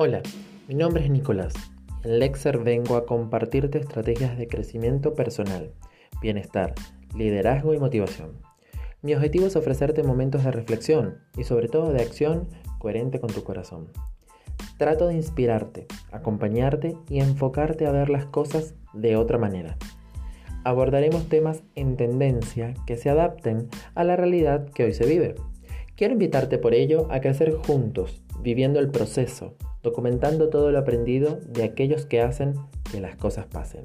Hola, mi nombre es Nicolás. En Lexer vengo a compartirte estrategias de crecimiento personal, bienestar, liderazgo y motivación. Mi objetivo es ofrecerte momentos de reflexión y sobre todo de acción coherente con tu corazón. Trato de inspirarte, acompañarte y enfocarte a ver las cosas de otra manera. Abordaremos temas en tendencia que se adapten a la realidad que hoy se vive. Quiero invitarte por ello a crecer juntos, viviendo el proceso, documentando todo lo aprendido de aquellos que hacen que las cosas pasen.